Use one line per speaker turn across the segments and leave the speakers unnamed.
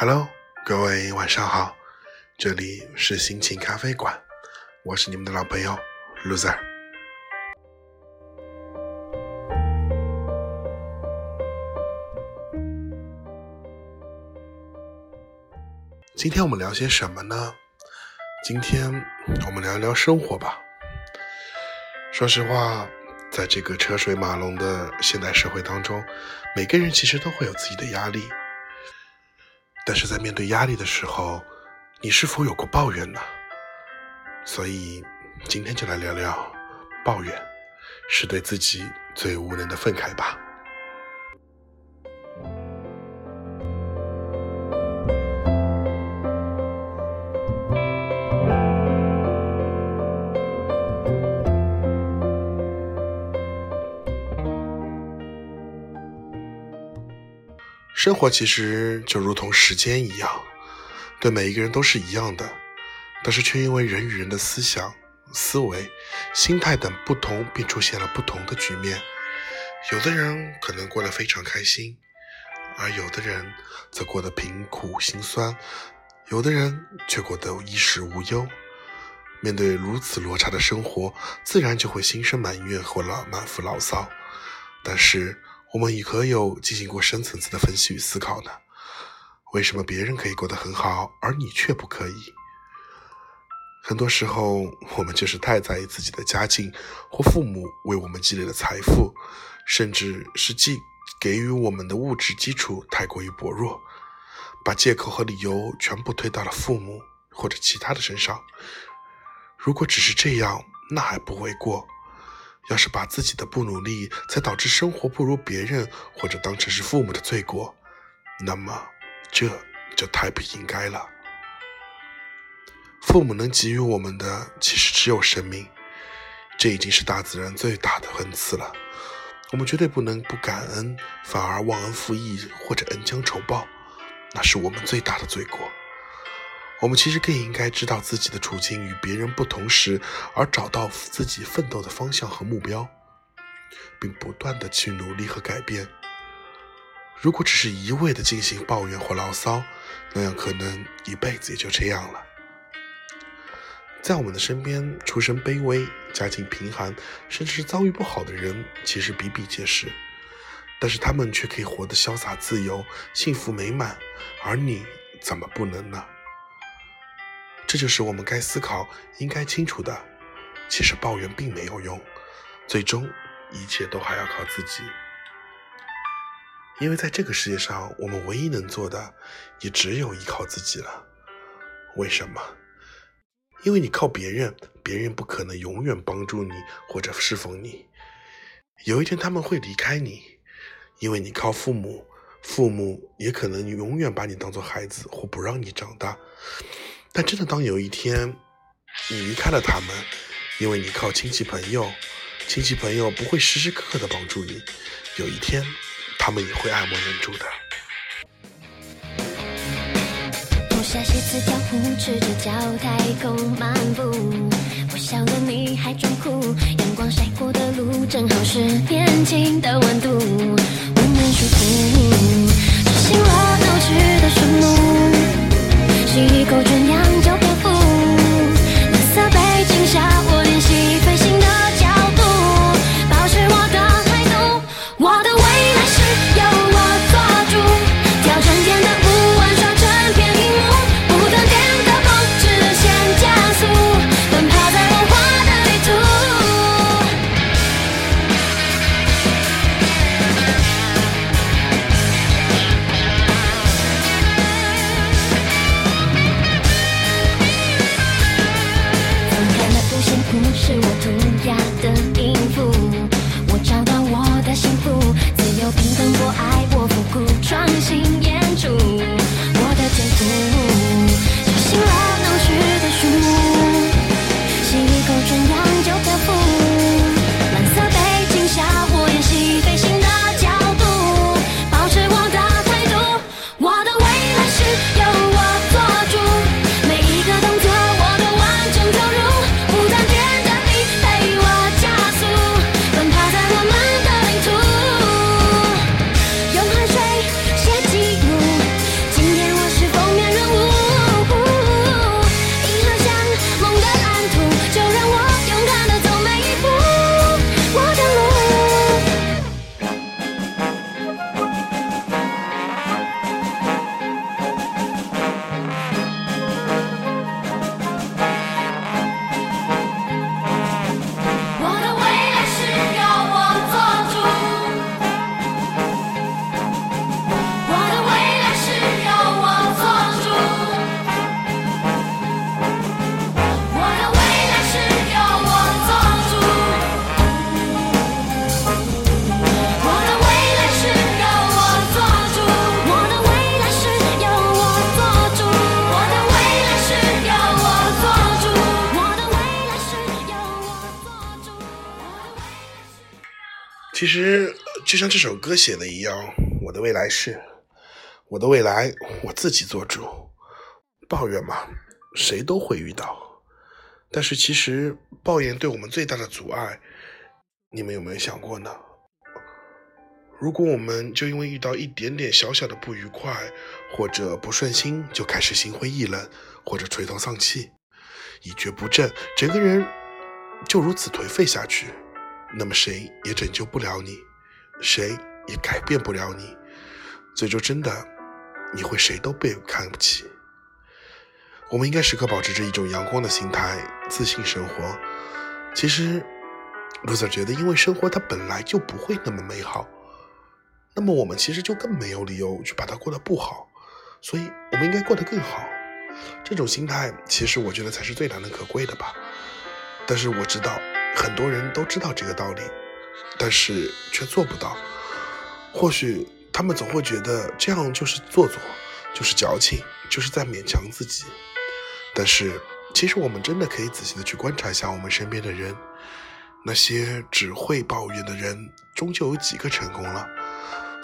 Hello，各位晚上好，这里是心情咖啡馆，我是你们的老朋友 Loser。今天我们聊些什么呢？今天我们聊聊生活吧。说实话，在这个车水马龙的现代社会当中，每个人其实都会有自己的压力。但是在面对压力的时候，你是否有过抱怨呢？所以今天就来聊聊抱怨，是对自己最无能的愤慨吧。生活其实就如同时间一样，对每一个人都是一样的，但是却因为人与人的思想、思维、心态等不同，便出现了不同的局面。有的人可能过得非常开心，而有的人则过得贫苦心酸，有的人却过得衣食无忧。面对如此落差的生活，自然就会心生埋怨或了满腹牢骚。但是，我们以何有进行过深层次的分析与思考呢？为什么别人可以过得很好，而你却不可以？很多时候，我们就是太在意自己的家境或父母为我们积累的财富，甚至是寄给予我们的物质基础太过于薄弱，把借口和理由全部推到了父母或者其他的身上。如果只是这样，那还不为过。要是把自己的不努力才导致生活不如别人，或者当成是父母的罪过，那么这就太不应该了。父母能给予我们的，其实只有生命，这已经是大自然最大的恩赐了。我们绝对不能不感恩，反而忘恩负义或者恩将仇报，那是我们最大的罪过。我们其实更应该知道自己的处境与别人不同时，而找到自己奋斗的方向和目标，并不断的去努力和改变。如果只是一味的进行抱怨或牢骚，那样可能一辈子也就这样了。在我们的身边，出身卑微、家境贫寒，甚至是遭遇不好的人，其实比比皆是，但是他们却可以活得潇洒自由、幸福美满，而你怎么不能呢？这就是我们该思考、应该清楚的。其实抱怨并没有用，最终一切都还要靠自己。因为在这个世界上，我们唯一能做的，也只有依靠自己了。为什么？因为你靠别人，别人不可能永远帮助你或者侍奉你。有一天他们会离开你，因为你靠父母，父母也可能永远把你当做孩子或不让你长大。但真的，当有一天你离开了他们，因为你靠亲戚朋友，亲戚朋友不会时时刻刻的帮助你，有一天他们也会爱莫能助的。
脱下鞋子，脚步赤着脚太空漫步，我笑了，你还装酷。阳光晒过的路，正好是年轻的温度，我们舒服，执行了闹剧的顺路。吸一口纯
其实就像这首歌写的一样，我的未来是，我的未来我自己做主。抱怨嘛，谁都会遇到，但是其实抱怨对我们最大的阻碍，你们有没有想过呢？如果我们就因为遇到一点点小小的不愉快或者不顺心，就开始心灰意冷或者垂头丧气，一蹶不振，整个人就如此颓废下去，那么谁也拯救不了你，谁也改变不了你，最终真的你会谁都被看不起。我们应该时刻保持着一种阳光的心态，自信生活。其实，卢 Sir 觉得，因为生活它本来就不会那么美好。那么我们其实就更没有理由去把它过得不好，所以我们应该过得更好。这种心态其实我觉得才是最难能可贵的吧。但是我知道很多人都知道这个道理，但是却做不到。或许他们总会觉得这样就是做作，就是矫情，就是在勉强自己。但是其实我们真的可以仔细的去观察一下我们身边的人，那些只会抱怨的人，终究有几个成功了？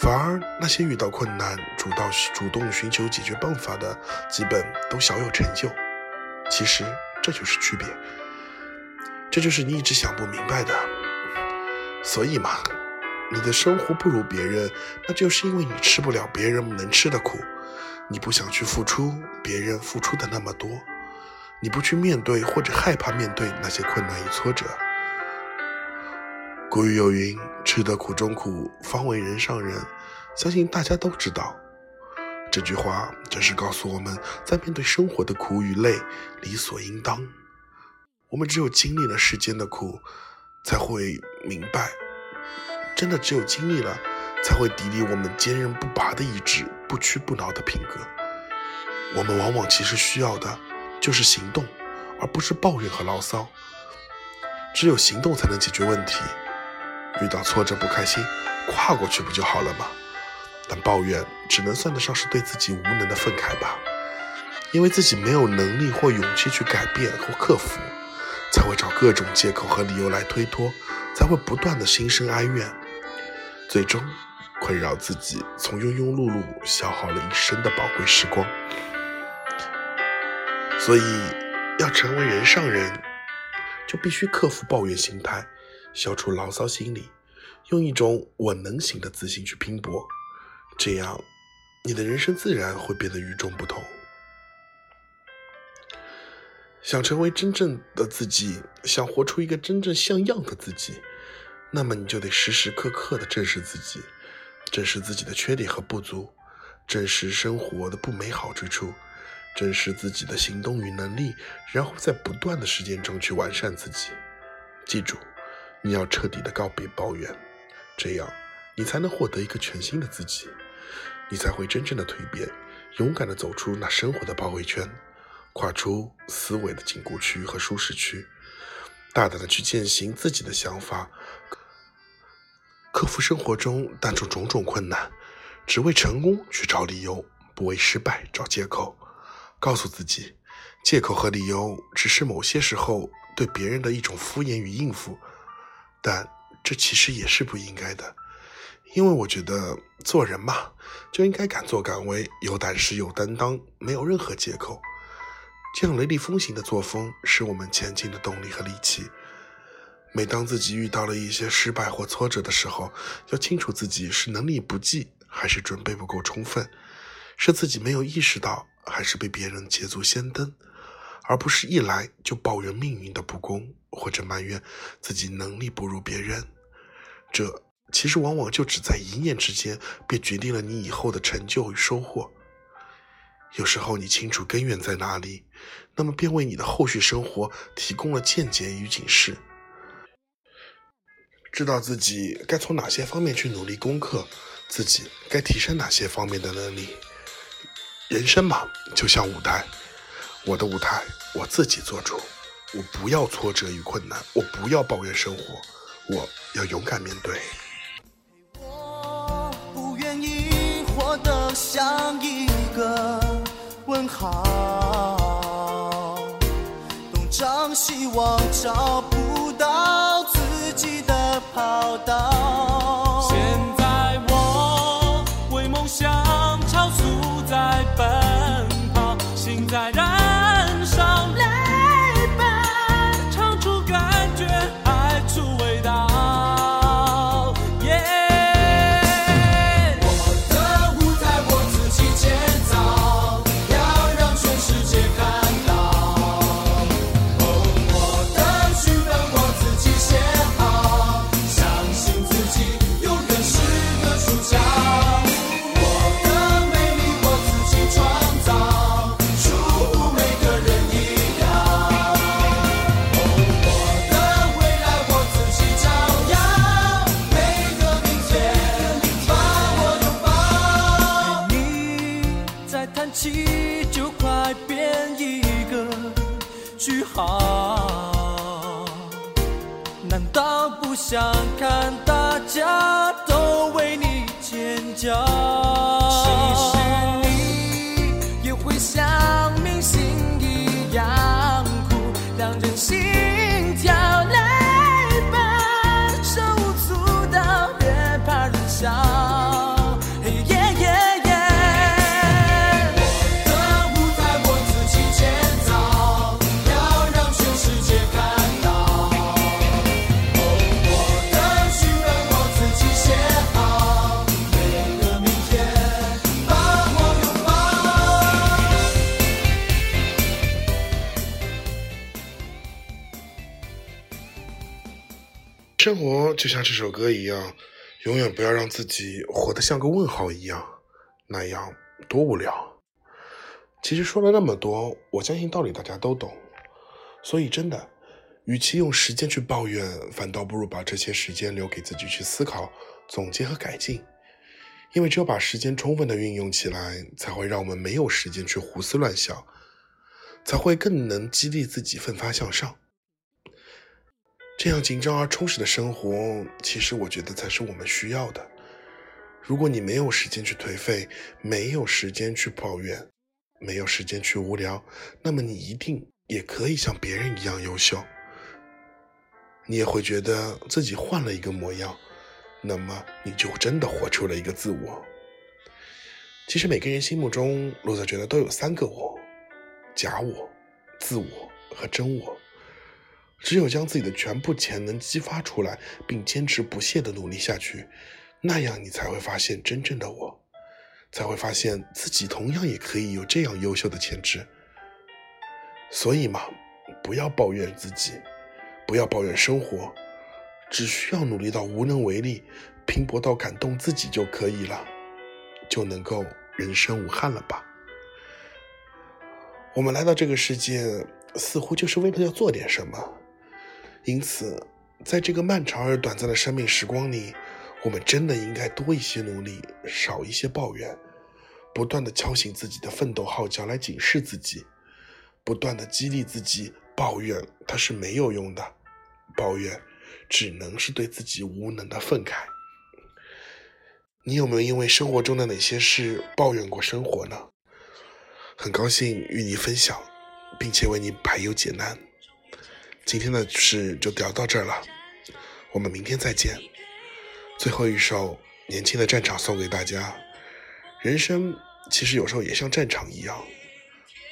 反而那些遇到困难、主到主动寻求解决办法的，基本都小有成就。其实这就是区别，这就是你一直想不明白的。所以嘛，你的生活不如别人，那就是因为你吃不了别人能吃的苦，你不想去付出别人付出的那么多，你不去面对或者害怕面对那些困难与挫折。古语有云：“吃得苦中苦，方为人上人。”相信大家都知道，这句话正是告诉我们在面对生活的苦与累，理所应当。我们只有经历了世间的苦，才会明白，真的只有经历了，才会砥砺我们坚韧不拔的意志，不屈不挠的品格。我们往往其实需要的，就是行动，而不是抱怨和牢骚。只有行动才能解决问题。遇到挫折不开心，跨过去不就好了吗？但抱怨只能算得上是对自己无能的愤慨吧，因为自己没有能力或勇气去改变或克服，才会找各种借口和理由来推脱，才会不断的心生哀怨，最终困扰自己，从庸庸碌碌消耗了一生的宝贵时光。所以，要成为人上人，就必须克服抱怨心态。消除牢骚心理，用一种我能行的自信去拼搏，这样你的人生自然会变得与众不同。想成为真正的自己，想活出一个真正像样的自己，那么你就得时时刻刻的正视自己，正视自己的缺点和不足，正视生活的不美好之处，正视自己的行动与能力，然后在不断的时间中去完善自己。记住。你要彻底的告别抱怨，这样你才能获得一个全新的自己，你才会真正的蜕变，勇敢的走出那生活的包围圈，跨出思维的禁锢区和舒适区，大胆的去践行自己的想法，克服生活中当中种种困难，只为成功去找理由，不为失败找借口，告诉自己，借口和理由只是某些时候对别人的一种敷衍与应付。但这其实也是不应该的，因为我觉得做人嘛，就应该敢作敢为，有胆识、有担当，没有任何借口。这样雷厉风行的作风是我们前进的动力和利器。每当自己遇到了一些失败或挫折的时候，要清楚自己是能力不济，还是准备不够充分，是自己没有意识到，还是被别人捷足先登。而不是一来就抱怨命运的不公，或者埋怨自己能力不如别人，这其实往往就只在一念之间，便决定了你以后的成就与收获。有时候你清楚根源在哪里，那么便为你的后续生活提供了见解与警示。知道自己该从哪些方面去努力攻克，自己该提升哪些方面的能力。人生嘛，就像舞台。我的舞台，我自己做主。我不要挫折与困难，我不要抱怨生活，我要勇敢面对。
我不愿意活得像一好，东张西望找不到自己的跑道。job.
生活就像这首歌一样，永远不要让自己活得像个问号一样，那样多无聊。其实说了那么多，我相信道理大家都懂。所以真的，与其用时间去抱怨，反倒不如把这些时间留给自己去思考、总结和改进。因为只有把时间充分的运用起来，才会让我们没有时间去胡思乱想，才会更能激励自己奋发向上。这样紧张而充实的生活，其实我觉得才是我们需要的。如果你没有时间去颓废，没有时间去抱怨，没有时间去无聊，那么你一定也可以像别人一样优秀。你也会觉得自己换了一个模样，那么你就真的活出了一个自我。其实每个人心目中，陆泽觉得都有三个我：假我、自我和真我。只有将自己的全部潜能激发出来，并坚持不懈的努力下去，那样你才会发现真正的我，才会发现自己同样也可以有这样优秀的潜质。所以嘛，不要抱怨自己，不要抱怨生活，只需要努力到无能为力，拼搏到感动自己就可以了，就能够人生无憾了吧。我们来到这个世界，似乎就是为了要做点什么。因此，在这个漫长而短暂的生命时光里，我们真的应该多一些努力，少一些抱怨，不断的敲醒自己的奋斗号角来警示自己，不断的激励自己。抱怨它是没有用的，抱怨只能是对自己无能的愤慨。你有没有因为生活中的哪些事抱怨过生活呢？很高兴与你分享，并且为你排忧解难。今天的事就聊到这儿了，我们明天再见。最后一首《年轻的战场》送给大家。人生其实有时候也像战场一样，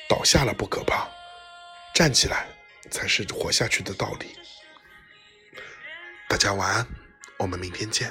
倒下了不可怕，站起来才是活下去的道理。大家晚安，我们明天见。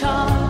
场，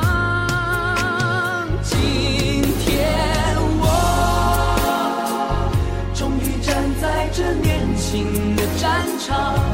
场